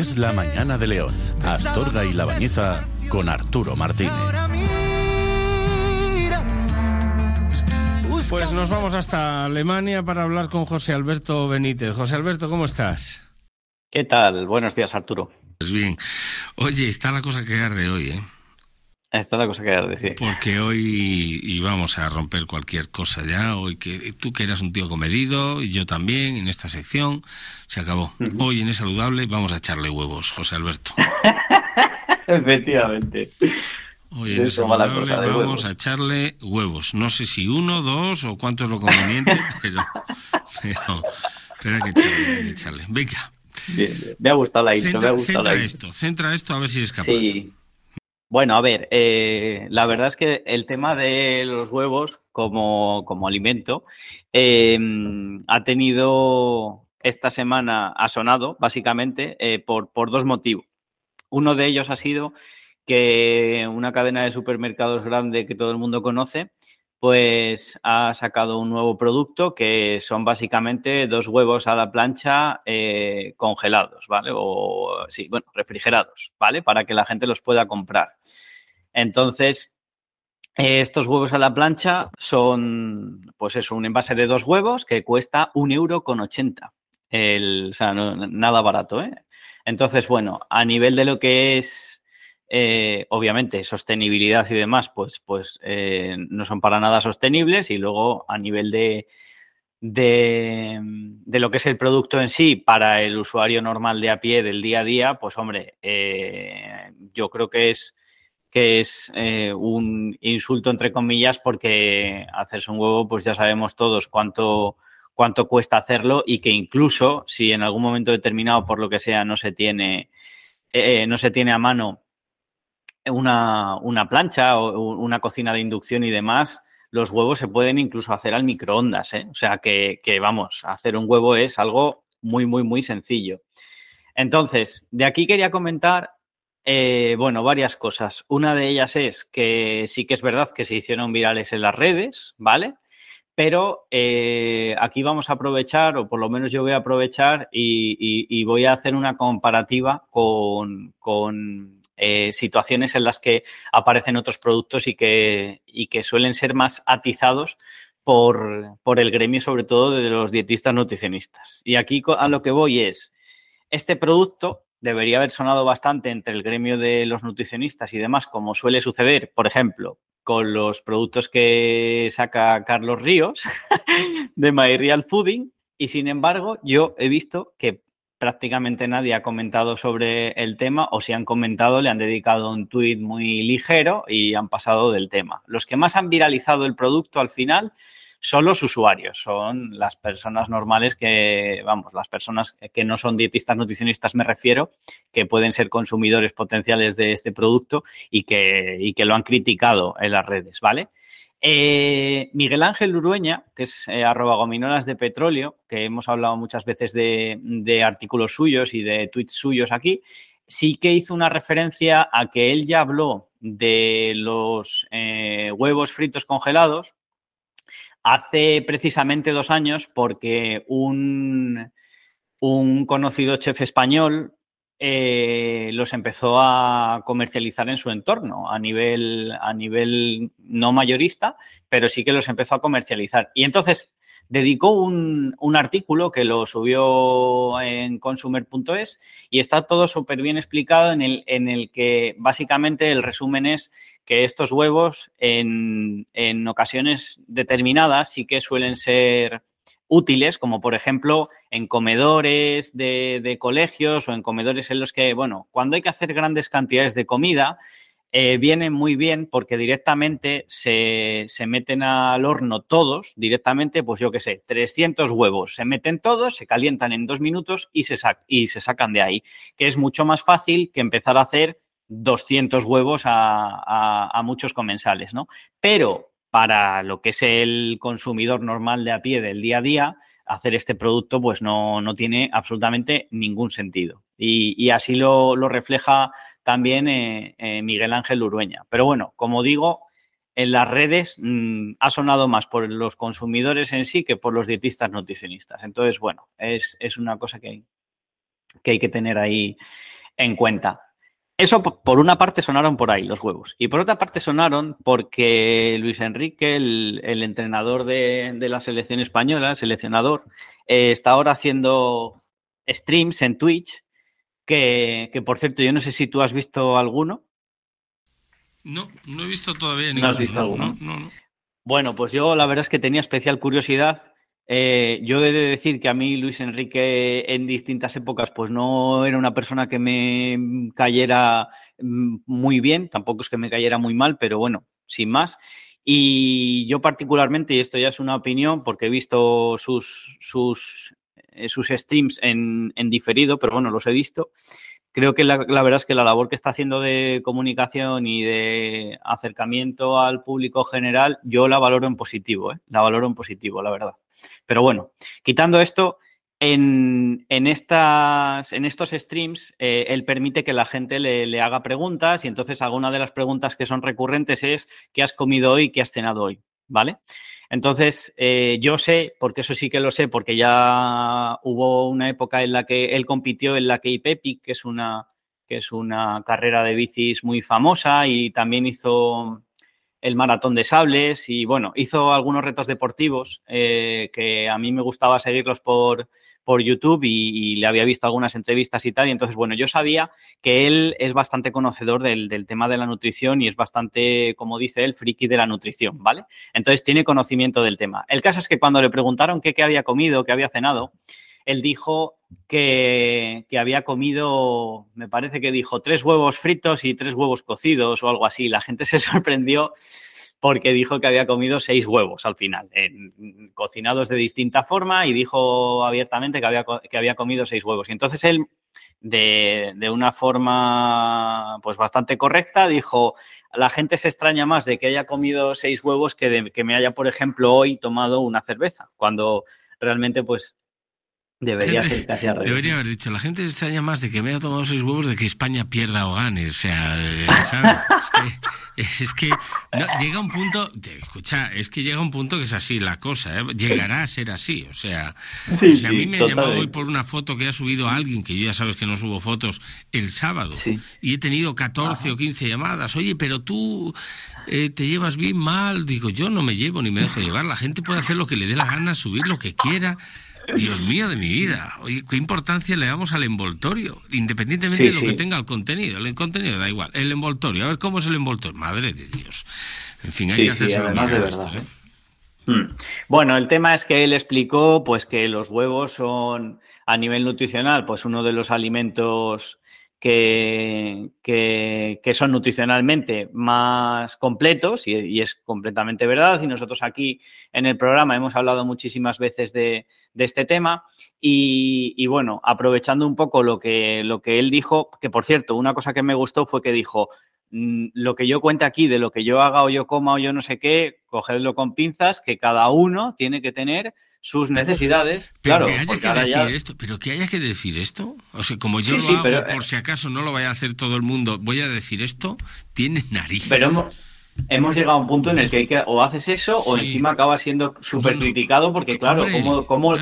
Es la mañana de León. Astorga y La Bañeza con Arturo Martínez. Pues nos vamos hasta Alemania para hablar con José Alberto Benítez. José Alberto, ¿cómo estás? ¿Qué tal? Buenos días, Arturo. Pues bien. Oye, está la cosa que arde hoy, ¿eh? Esta es la cosa que arde, sí. Porque hoy íbamos a romper cualquier cosa ya. Hoy que tú que eras un tío comedido, y yo también, en esta sección, se acabó. Hoy en Es Saludable vamos a echarle huevos, José Alberto. Efectivamente. Hoy en Es Saludable vamos a echarle huevos. No sé si uno, dos o cuánto es lo conveniente, pero, pero, hay, que echarle, hay que echarle. Venga. Bien, Me ha gustado la intro, centra, me ha gustado centra la esto, centra esto a ver si eres capaz. Sí. Bueno, a ver, eh, la verdad es que el tema de los huevos como, como alimento eh, ha tenido esta semana, ha sonado básicamente eh, por, por dos motivos. Uno de ellos ha sido que una cadena de supermercados grande que todo el mundo conoce, pues ha sacado un nuevo producto que son básicamente dos huevos a la plancha eh, congelados, ¿vale? O sí, bueno, refrigerados, ¿vale? Para que la gente los pueda comprar. Entonces, eh, estos huevos a la plancha son, pues es un envase de dos huevos que cuesta un euro con ochenta. O sea, nada barato, ¿eh? Entonces, bueno, a nivel de lo que es eh, obviamente sostenibilidad y demás, pues, pues eh, no son para nada sostenibles y luego a nivel de, de, de, lo que es el producto en sí para el usuario normal de a pie del día a día, pues hombre, eh, yo creo que es que es un insulto entre comillas porque hacerse un huevo pues ya sabemos todos cuánto cuánto cuesta hacerlo y que incluso si en algún momento determinado por lo que sea no se tiene no se tiene a mano una, una plancha o una cocina de inducción y demás, los huevos se pueden incluso hacer al microondas. ¿eh? O sea que, que, vamos, hacer un huevo es algo muy, muy, muy sencillo. Entonces, de aquí quería comentar, eh, bueno, varias cosas. Una de ellas es que sí que es verdad que se hicieron virales en las redes, ¿vale? Pero eh, aquí vamos a aprovechar, o por lo menos yo voy a aprovechar y, y, y voy a hacer una comparativa con, con eh, situaciones en las que aparecen otros productos y que, y que suelen ser más atizados por, por, el gremio, sobre todo de los dietistas nutricionistas. Y aquí a lo que voy es, este producto debería haber sonado bastante entre el gremio de los nutricionistas y demás, como suele suceder, por ejemplo, con los productos que saca Carlos Ríos de My Real Fooding. Y sin embargo, yo he visto que prácticamente nadie ha comentado sobre el tema o si han comentado le han dedicado un tuit muy ligero y han pasado del tema. Los que más han viralizado el producto al final son los usuarios, son las personas normales que, vamos, las personas que no son dietistas nutricionistas me refiero, que pueden ser consumidores potenciales de este producto y que, y que lo han criticado en las redes, ¿vale? Eh, Miguel Ángel Urueña, que es eh, arroba gominolas de petróleo, que hemos hablado muchas veces de, artículos suyos y de tweets suyos aquí, sí que hizo una referencia a que él ya habló de los eh, huevos fritos congelados hace precisamente dos años porque un, un conocido chef español eh, los empezó a comercializar en su entorno a nivel, a nivel no mayorista, pero sí que los empezó a comercializar. Y entonces dedicó un, un artículo que lo subió en consumer.es y está todo súper bien explicado en el, en el que básicamente el resumen es que estos huevos en, en ocasiones determinadas sí que suelen ser útiles, como por ejemplo en comedores de, colegios o en comedores en los que, bueno, cuando hay que hacer grandes cantidades de comida, eh, viene muy bien porque directamente se, se, meten al horno todos, directamente, pues yo qué sé, 300 huevos, se meten todos, se calientan en dos minutos y se, sac y se sacan de ahí, que es mucho más fácil que empezar a hacer 200 huevos a, a, a muchos comensales, ¿no? Pero para lo que es el consumidor normal de a pie del día a día, hacer este producto pues no, no tiene absolutamente ningún sentido. Y, así lo, refleja también eh, eh, Miguel Ángel Urueña. Pero bueno, como digo, en las redes mmm, ha sonado más por los consumidores en sí que por los dietistas nutricionistas. Entonces, bueno, es, es una cosa que, que hay que tener ahí en cuenta. Eso por una parte sonaron por ahí los huevos. Y por otra parte sonaron porque Luis Enrique, el, entrenador de, la selección española, seleccionador, eh, está ahora haciendo streams en Twitch, que, por cierto, yo no sé si tú has visto alguno. No, no he visto todavía ninguno. ¿No has visto alguno? Bueno, pues yo la verdad es que tenía especial curiosidad eh, yo he de decir que a mí Luis Enrique en distintas épocas pues no era una persona que me cayera mm, muy bien, tampoco es que me cayera muy mal, pero bueno, sin más. Y yo particularmente, y esto ya es una opinión porque he visto sus, sus, eh, sus streams en, en diferido, pero bueno, los he visto creo que la, verdad es que la labor que está haciendo de comunicación y de acercamiento al público general, yo la valoro en positivo, ¿eh? la valoro en positivo, la verdad. Pero bueno, quitando esto, en, estas, en estos streams, eh, él permite que la gente le, le, haga preguntas y entonces alguna de las preguntas que son recurrentes es ¿qué has comido hoy? ¿Qué has cenado hoy? ¿Vale? Entonces, eh, yo sé, porque eso sí que lo sé, porque ya hubo una época en la que él compitió en la Cape que es una, que es una carrera de bicis muy famosa y también hizo el maratón de sables y bueno, hizo algunos retos deportivos eh, que a mí me gustaba seguirlos por, por YouTube y, le había visto algunas entrevistas y tal. Y entonces, bueno, yo sabía que él es bastante conocedor del, del, tema de la nutrición y es bastante, como dice él, friki de la nutrición, ¿vale? Entonces tiene conocimiento del tema. El caso es que cuando le preguntaron qué, qué había comido, qué había cenado, él dijo que, había comido, me parece que dijo, tres huevos fritos y tres huevos cocidos o algo así. La gente se sorprendió porque dijo que había comido seis huevos al final, cocinados de distinta forma y dijo abiertamente que había, que había comido seis huevos. Y entonces él, de, de, una forma pues bastante correcta, dijo, la gente se extraña más de que haya comido seis huevos que de que me haya, por ejemplo, hoy tomado una cerveza, cuando realmente pues Debería ser casi al Debería haber dicho, la gente se extraña más de que me haya tomado seis huevos de que España pierda o gane. O sea, eh, ¿sabes? es que, llega un punto, escucha, es que llega un punto que es así la cosa, ¿eh? llegará a ser así. O sea, si a mí me ha llamado hoy por una foto que ha subido alguien, que yo ya sabes que no subo fotos, el sábado, y he tenido 14 o 15 llamadas, oye, pero tú eh, te llevas bien mal, digo, yo no me llevo ni me dejo llevar, la gente puede hacer lo que le dé la gana, subir lo que quiera. Dios mío de mi vida, oye, ¿qué importancia le damos al envoltorio? Independientemente de lo que tenga el contenido. El contenido da igual. El envoltorio, a ver cómo es el envoltorio. Madre de Dios. En fin, hay que hacerse además de verdad. ¿eh? Hmm. Bueno, el tema es que él explicó pues que los huevos son a nivel nutricional pues uno de los alimentos que, que, son nutricionalmente más completos y, es completamente verdad. Y nosotros aquí en el programa hemos hablado muchísimas veces de, este tema. Y, y, bueno, aprovechando un poco lo que, lo que él dijo, que por cierto, una cosa que me gustó fue que dijo, mm, lo que yo cuente aquí, de lo que yo haga o yo coma o yo no sé qué, cogedlo con pinzas, que cada uno tiene que tener sus necesidades. Pero claro, que haya que decir esto, pero que haya que decir esto, o sea, como yo lo hago, por si acaso no lo vaya a hacer todo el mundo, voy a decir esto, tiene nariz. Pero hemos, llegado a un punto en el que, hay que o haces eso o encima acaba siendo súper criticado porque, claro, como, como,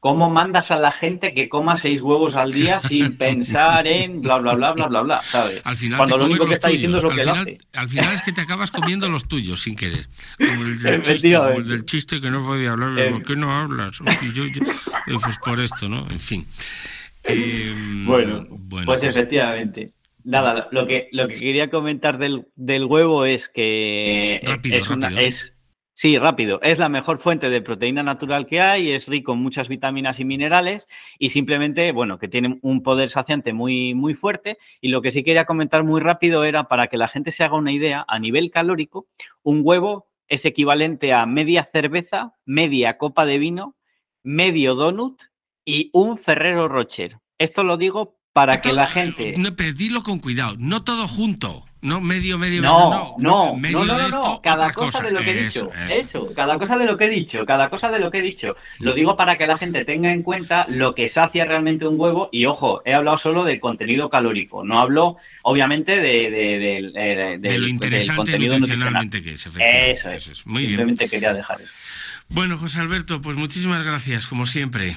¿Cómo mandas a la gente que coma seis huevos al día sin pensar en bla, bla, bla, bla, bla, bla? ¿sabes? Al final Cuando lo único que está diciendo es lo que él hace. Al final es que te acabas comiendo los tuyos sin querer. Como el del, chiste, como el del chiste que no podía hablar. ¿Por qué no hablas? Yo, yo, eh, pues por esto, ¿no? En fin. Eh, bueno, pues efectivamente. Nada, lo que, lo que quería comentar del, del huevo es que rápido, es, una, es Sí, rápido. Es la mejor fuente de proteína natural que hay, es rico en muchas vitaminas y minerales y simplemente, bueno, que tiene un poder saciante muy, muy fuerte. Y lo que sí quería comentar muy rápido era para que la gente se haga una idea, a nivel calórico, un huevo es equivalente a media cerveza, media copa de vino, medio donut y un Ferrero Rocher. Esto lo digo para que la gente... No, pero con cuidado, no todo junto. No, medio, medio, no, no, no, no, no, no, cada cosa, de lo que he dicho, eso, cada cosa de lo que he dicho, cada cosa de lo que he dicho. Lo digo para que la gente tenga en cuenta lo que sacia realmente un huevo y ojo, he hablado solo del contenido calórico, no hablo obviamente de, de, de, lo interesante contenido nutricionalmente que es. Eso es, Muy simplemente quería dejar eso. Bueno, José Alberto, pues muchísimas gracias, como siempre.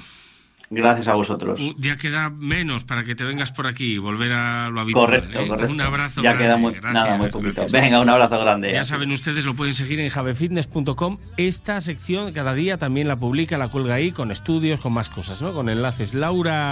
Gracias a vosotros. Ya queda menos para que te vengas por aquí y volver a lo habitual. Correcto, ¿eh? correcto. Un abrazo Ya grande. queda muy, Gracias, nada, muy poquito. gracias. Venga, un abrazo grande. Ya saben ustedes, lo pueden seguir en javefitness.com. Esta sección cada día también la publica, la cuelga ahí con estudios, con más cosas, ¿no? Con enlaces. Laura